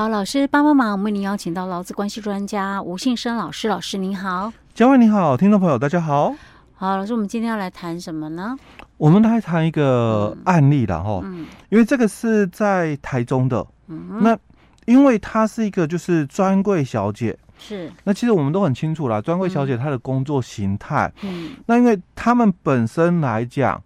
好，老师帮帮忙，我们为您邀请到劳资关系专家吴信生老师，老师您好，嘉惠你好，听众朋友大家好。好，老师，我们今天要来谈什么呢？我们来谈一个案例了哈，嗯，因为这个是在台中的，嗯，那因为她是一个就是专柜小姐，是，那其实我们都很清楚啦，专柜小姐她的工作形态，嗯，那因为他们本身来讲。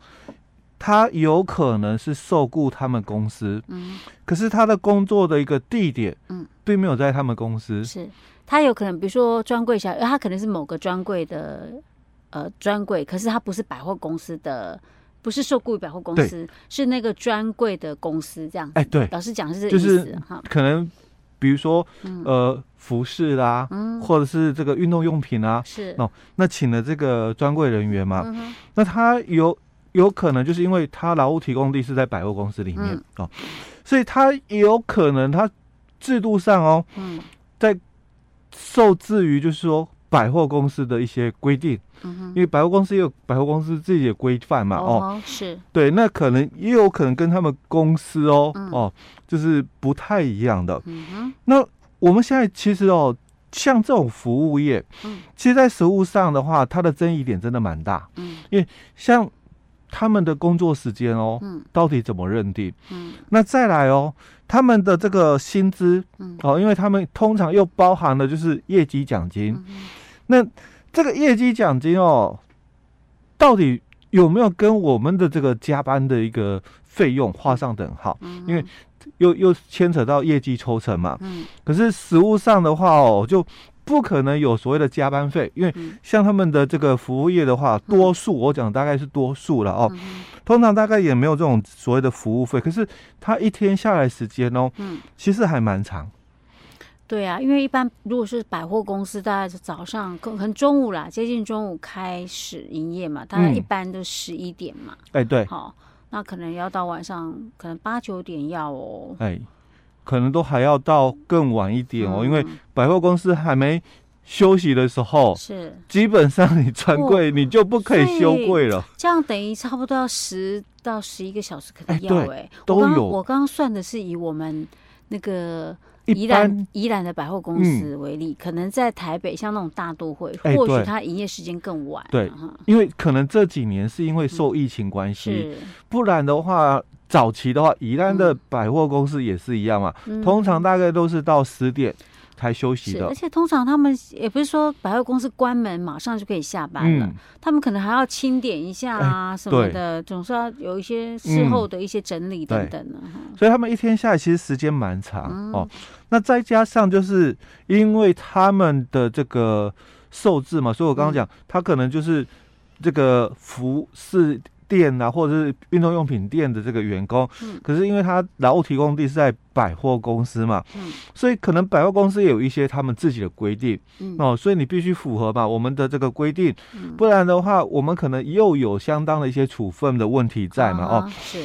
他有可能是受雇他们公司，嗯，可是他的工作的一个地点，嗯，并没有在他们公司。是。他有可能，比如说专柜小，他可能是某个专柜的，呃，专柜，可是他不是百货公司的，不是受雇于百货公司，是那个专柜的公司这样。哎，对，老师讲的是这个意思哈。可能比如说，呃，服饰啦，嗯，或者是这个运动用品啊，是。哦，那请了这个专柜人员嘛，嗯，那他有。有可能就是因为他劳务提供地是在百货公司里面、嗯、哦，所以他有可能他制度上哦，嗯，在受制于就是说百货公司的一些规定，因为百货公司也有百货公司自己的规范嘛，哦，哦是。对，那可能也有可能跟他们公司哦、嗯、哦就是不太一样的，那我们现在其实哦，像这种服务业，嗯，其实，在实物上的话，它的争议点真的蛮大，嗯，因为像。他们的工作时间哦，嗯，到底怎么认定？嗯，那再来哦，他们的这个薪资，嗯，哦，因为他们通常又包含了就是业绩奖金，嗯，那这个业绩奖金哦，到底有没有跟我们的这个加班的一个费用画上等号？嗯，因为又又牵扯到业绩抽成嘛，嗯，可是实物上的话哦，就。不可能有所谓的加班费，因为像他们的这个服务业的话，多数我讲大概是多数了哦，通常大概也没有这种所谓的服务费。可是他一天下来时间哦，嗯，其实还蛮长。对啊，因为一般如果是百货公司，大概是早上可能中午啦，接近中午开始营业嘛，大概一般都十一点嘛。哎，对，好，那可能要到晚上，可能八九点要哦。哎。可能都还要到更晚一点哦，嗯、因为百货公司还没休息的时候，是基本上你专柜你就不可以休柜了。这样等于差不多要十到十一个小时，可能要哎、欸，都有。我刚刚算的是以我们那个宜兰宜兰的百货公司为例，嗯、可能在台北像那种大都会，或许它营业时间更晚。对，因为可能这几年是因为受疫情关系，嗯、不然的话。早期的话，宜兰的百货公司也是一样嘛，嗯、通常大概都是到十点才休息的。而且通常他们也不是说百货公司关门马上就可以下班了，嗯、他们可能还要清点一下啊什么的，欸、总是要有一些事后的一些整理等等的。嗯、所以他们一天下来其实时间蛮长、嗯、哦。那再加上就是因为他们的这个受制嘛，所以我刚刚讲，嗯、他可能就是这个服饰。店啊，或者是运动用品店的这个员工，嗯，可是因为他劳务提供地是在百货公司嘛，嗯，所以可能百货公司也有一些他们自己的规定，嗯，哦，所以你必须符合嘛我们的这个规定，嗯，不然的话，我们可能又有相当的一些处分的问题在嘛，哦，是，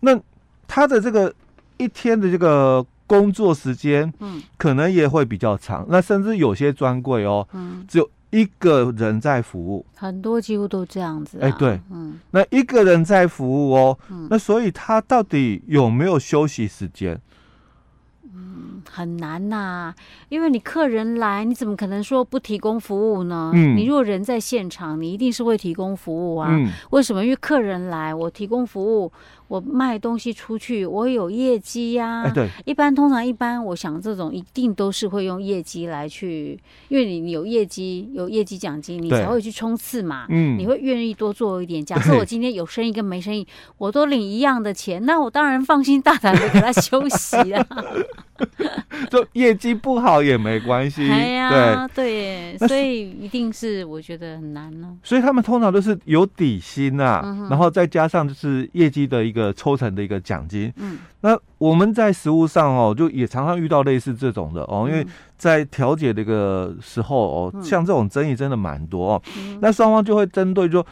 那他的这个一天的这个工作时间，嗯，可能也会比较长，那甚至有些专柜哦，嗯，只有。一个人在服务，很多几乎都这样子、啊。哎，欸、对，嗯，那一个人在服务哦，嗯，那所以他到底有没有休息时间？嗯，很难呐、啊，因为你客人来，你怎么可能说不提供服务呢？嗯，你如果人在现场，你一定是会提供服务啊。嗯，为什么？因为客人来，我提供服务。我卖东西出去，我有业绩呀、啊。哎，对，一般通常一般，我想这种一定都是会用业绩来去，因为你你有业绩，有业绩奖金，你才会去冲刺嘛。嗯，你会愿意多做一点。假设我今天有生意跟没生意，我都领一样的钱，那我当然放心大胆的给他休息啊。就业绩不好也没关系。哎呀，对对，所以一定是我觉得很难呢、啊。所以他们通常都是有底薪啊，嗯、然后再加上就是业绩的一个。抽成的一个奖金，嗯，那我们在实务上哦，就也常常遇到类似这种的哦，因为在调解这个时候哦，像这种争议真的蛮多哦，那双方就会针对说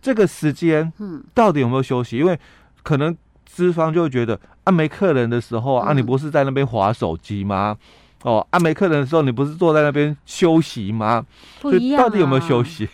这个时间，嗯，到底有没有休息？因为可能资方就会觉得啊，没客人的时候啊，你不是在那边划手机吗？哦，啊，没客人的时候，你不是坐在那边休息吗？不一样啊，到底有没有休息？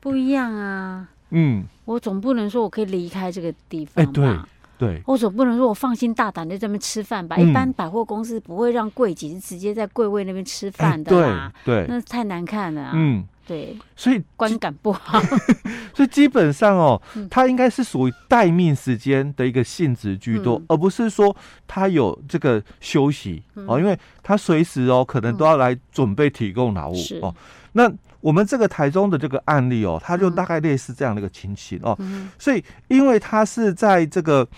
不一样啊。嗯，我总不能说我可以离开这个地方吧？哎，对对，我总不能说我放心大胆的在那边吃饭吧？嗯、一般百货公司不会让柜姐直接在柜位那边吃饭的啦，欸、对，对那太难看了、啊。嗯。对，所以观感不好，所以基本上哦，它应该是属于待命时间的一个性质居多，嗯、而不是说它有这个休息、嗯、哦，因为它随时哦可能都要来准备提供劳务、嗯、哦。那我们这个台中的这个案例哦，它就大概类似这样的一个情形哦。嗯、所以因为它是在这个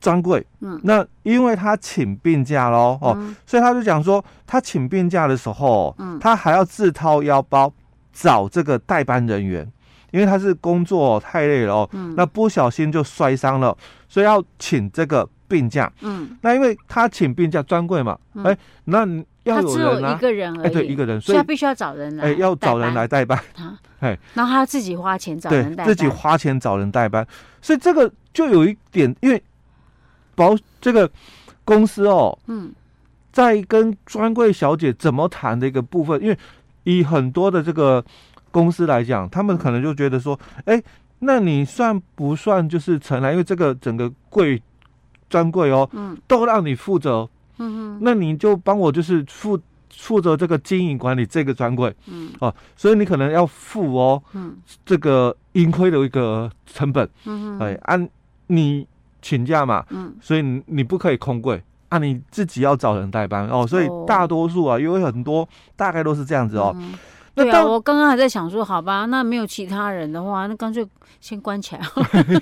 专柜，嗯，那因为他请病假喽哦，嗯、所以他就讲说，他请病假的时候，嗯，他还要自掏腰包。找这个代班人员，因为他是工作太累了哦，嗯、那不小心就摔伤了，所以要请这个病假。嗯，那因为他请病假专柜嘛，哎、那要有人啊，一个人而已，欸、对，一个人，所以，他必须要找人来，哎、欸，要找人来代班啊，哎嘿，然后他要自己花钱找人代班，自己花钱找人代班，所以这个就有一点，因为保这个公司哦，嗯，在跟专柜小姐怎么谈的一个部分，因为。以很多的这个公司来讲，他们可能就觉得说，哎，那你算不算就是承揽？因为这个整个柜专柜哦，嗯，都让你负责，嗯哼，那你就帮我就是负负责这个经营管理这个专柜，嗯，哦，所以你可能要付哦，嗯，这个盈亏的一个成本，嗯哼，哎，按你请假嘛，嗯，所以你不可以空柜。啊，你自己要找人代班哦，所以大多数啊，因为很多大概都是这样子哦。对啊，我刚刚还在想说，好吧，那没有其他人的话，那干脆先关起来。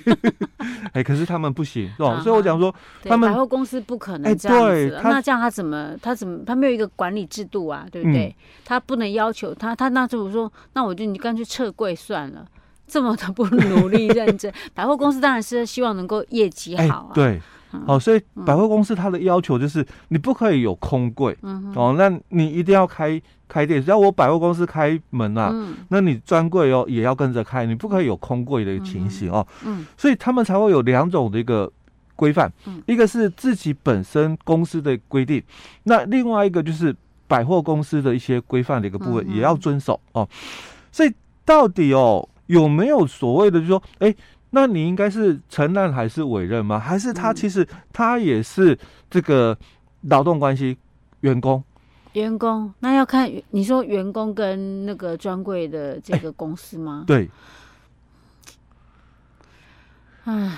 哎、欸，可是他们不行，是吧？啊、所以我讲说，他们百货公司不可能这样子。欸、那这样他怎么，他怎么，他没有一个管理制度啊，对不对？嗯、他不能要求他，他那就我说，那我就你干脆撤柜算了。这么的不努力认真，百货公司当然是希望能够业绩好啊。欸、对。哦，所以百货公司它的要求就是你不可以有空柜，嗯、哦，那你一定要开开店。只要我百货公司开门啊，嗯、那你专柜哦也要跟着开，你不可以有空柜的情形哦。嗯，所以他们才会有两种的一个规范，嗯、一个是自己本身公司的规定，那另外一个就是百货公司的一些规范的一个部分也要遵守、嗯、哦。所以到底哦有没有所谓的就是说，哎？那你应该是承认还是委任吗？还是他其实他也是这个劳动关系员工？员工那要看你说员工跟那个专柜的这个公司吗？欸、对。唉。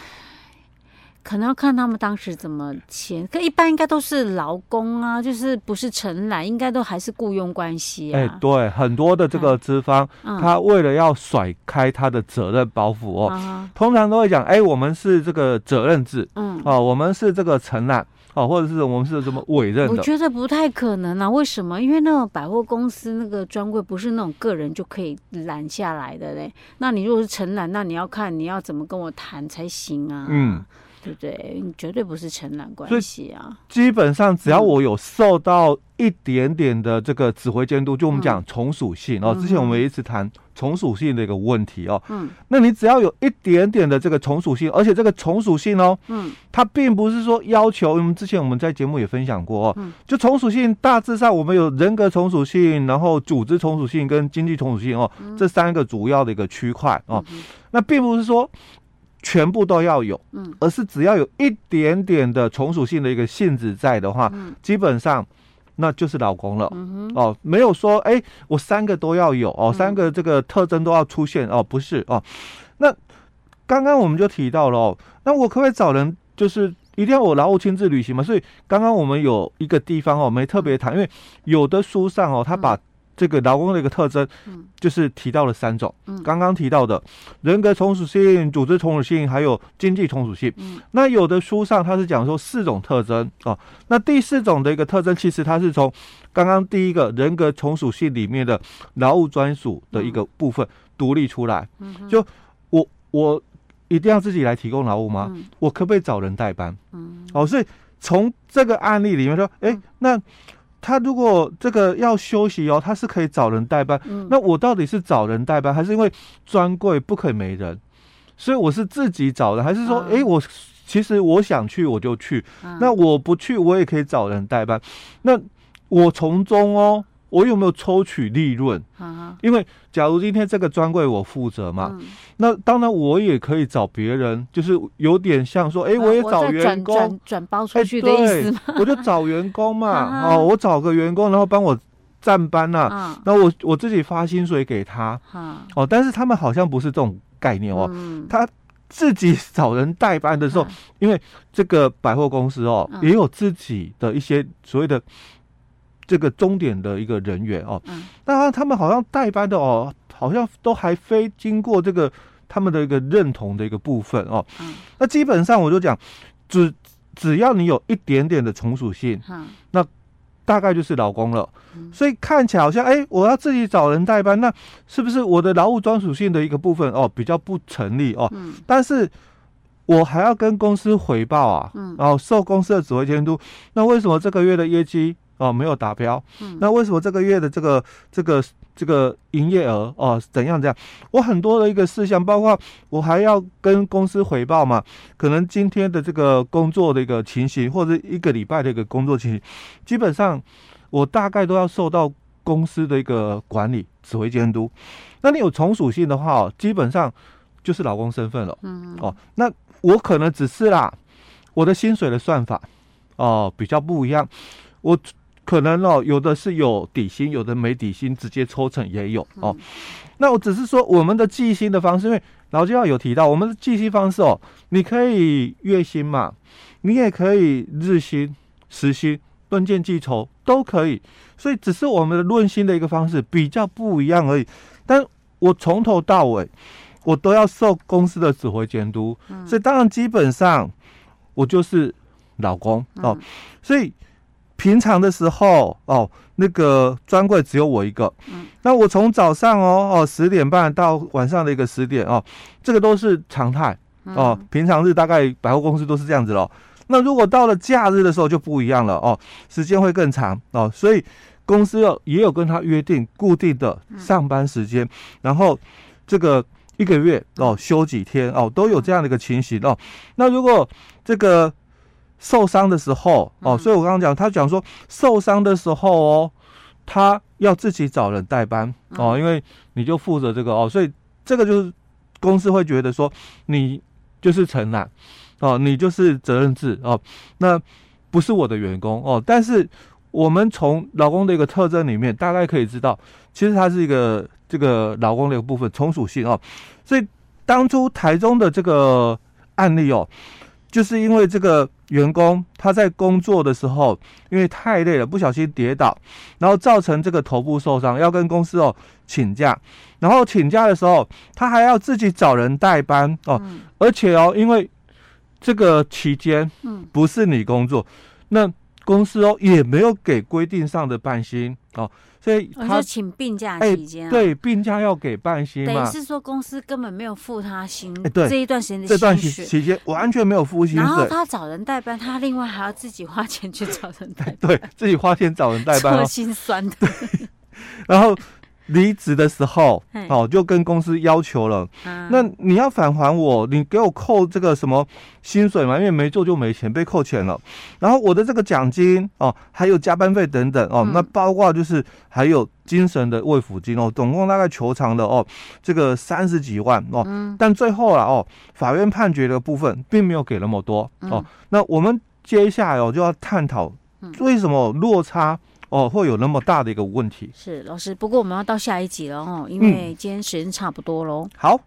可能要看他们当时怎么签，可一般应该都是劳工啊，就是不是承揽，应该都还是雇佣关系啊。哎、欸，对，很多的这个资方，嗯、他为了要甩开他的责任包袱哦，嗯、通常都会讲，哎、欸，我们是这个责任制，嗯，哦，我们是这个承揽，哦，或者是我们是什么委任的？我觉得不太可能啊，为什么？因为那种百货公司那个专柜不是那种个人就可以揽下来的嘞。那你如果是承揽，那你要看你要怎么跟我谈才行啊。嗯。对不对？你绝对不是承揽关系啊！基本上只要我有受到一点点的这个指挥监督，嗯、就我们讲从属性哦。之前我们一直谈从属性的一个问题哦。嗯。那你只要有一点点的这个从属性，而且这个从属性哦，嗯，它并不是说要求，因为之前我们在节目也分享过哦，嗯、就从属性大致上我们有人格从属性，然后组织从属性跟经济从属性哦，嗯、这三个主要的一个区块哦。嗯、那并不是说。全部都要有，嗯，而是只要有一点点的从属性的一个性质在的话，嗯，基本上那就是老公了，嗯，哦，没有说，哎，我三个都要有哦，三个这个特征都要出现哦，不是哦。那刚刚我们就提到了哦，那我可不可以找人，就是一定要我劳务亲自履行嘛？所以刚刚我们有一个地方哦，没特别谈，因为有的书上哦，他把。这个劳工的一个特征，嗯，就是提到了三种，嗯，刚刚提到的人格从属性、组织从属性，还有经济从属性。嗯，那有的书上它是讲说四种特征哦，那第四种的一个特征，其实它是从刚刚第一个人格从属性里面的劳务专属的一个部分独立出来。嗯，就我我一定要自己来提供劳务吗？嗯，我可不可以找人代班？嗯，哦，所以从这个案例里面说，哎，那。他如果这个要休息哦，他是可以找人代班。嗯、那我到底是找人代班，还是因为专柜不可以没人，所以我是自己找的，还是说，哎、嗯，我其实我想去我就去，嗯、那我不去我也可以找人代班。那我从中哦，我有没有抽取利润？啊，因为假如今天这个专柜我负责嘛，嗯、那当然我也可以找别人，就是有点像说，哎、欸，我也找员工。转转包出去的意思？欸、我就找员工嘛，啊、哦，我找个员工，然后帮我站班呐、啊，那、啊、我我自己发薪水给他，啊、哦，但是他们好像不是这种概念哦，嗯、他。自己找人代班的时候，嗯、因为这个百货公司哦，嗯、也有自己的一些所谓的这个终点的一个人员哦。嗯。那他们好像代班的哦，好像都还非经过这个他们的一个认同的一个部分哦。嗯。那基本上我就讲，只只要你有一点点的从属性，嗯，那。大概就是劳工了，所以看起来好像哎，我要自己找人代班，那是不是我的劳务专属性的一个部分哦，比较不成立哦？嗯，但是我还要跟公司回报啊，嗯，然后受公司的指挥监督，那为什么这个月的业绩？哦，没有达标。嗯，那为什么这个月的这个这个这个营业额哦怎样怎样？我很多的一个事项，包括我还要跟公司回报嘛，可能今天的这个工作的一个情形，或者一个礼拜的一个工作情形，基本上我大概都要受到公司的一个管理指挥监督。那你有从属性的话，基本上就是老公身份了。嗯，哦，那我可能只是啦，我的薪水的算法哦比较不一样，我。可能哦，有的是有底薪，有的没底薪，直接抽成也有哦。嗯、那我只是说，我们的计薪的方式，因为劳基法有提到，我们的计薪方式哦，你可以月薪嘛，你也可以日薪、时薪、论件计酬都可以。所以只是我们的论薪的一个方式比较不一样而已。但我从头到尾，我都要受公司的指挥监督，嗯、所以当然基本上我就是老公哦，嗯、所以。平常的时候哦，那个专柜只有我一个。嗯，那我从早上哦哦十点半到晚上的一个十点哦，这个都是常态哦。平常日大概百货公司都是这样子喽。那如果到了假日的时候就不一样了哦，时间会更长哦。所以公司要也有跟他约定固定的上班时间，然后这个一个月哦休几天哦，都有这样的一个情形哦。那如果这个。受伤的时候哦，所以我刚刚讲，他讲说受伤的时候哦，他要自己找人代班哦，因为你就负责这个哦，所以这个就是公司会觉得说你就是承揽哦，你就是责任制哦，那不是我的员工哦，但是我们从老公的一个特征里面大概可以知道，其实他是一个这个劳工的一个部分从属性哦，所以当初台中的这个案例哦。就是因为这个员工他在工作的时候，因为太累了，不小心跌倒，然后造成这个头部受伤，要跟公司哦请假，然后请假的时候，他还要自己找人代班哦，嗯、而且哦，因为这个期间嗯。不是你工作，嗯、那公司哦也没有给规定上的半薪哦。所以他就请病假期间、啊欸，对，病假要给半薪嘛。等于是说公司根本没有付他薪，欸、对这一段时间的这段期间完全没有付薪水。然后他找人代班，他另外还要自己花钱去找人代班，对自己花钱找人代班、哦，心酸的。然后。离职的时候，哦，就跟公司要求了，啊、那你要返还我，你给我扣这个什么薪水嘛？因为没做就没钱，被扣钱了。然后我的这个奖金哦，还有加班费等等哦，嗯、那包括就是还有精神的慰抚金哦，总共大概求偿的哦，这个三十几万哦。嗯、但最后了哦，法院判决的部分并没有给那么多哦。嗯、那我们接下来哦就要探讨为什么落差。哦，会有那么大的一个问题。是老师，不过我们要到下一集了哦，因为今天时间差不多喽。好。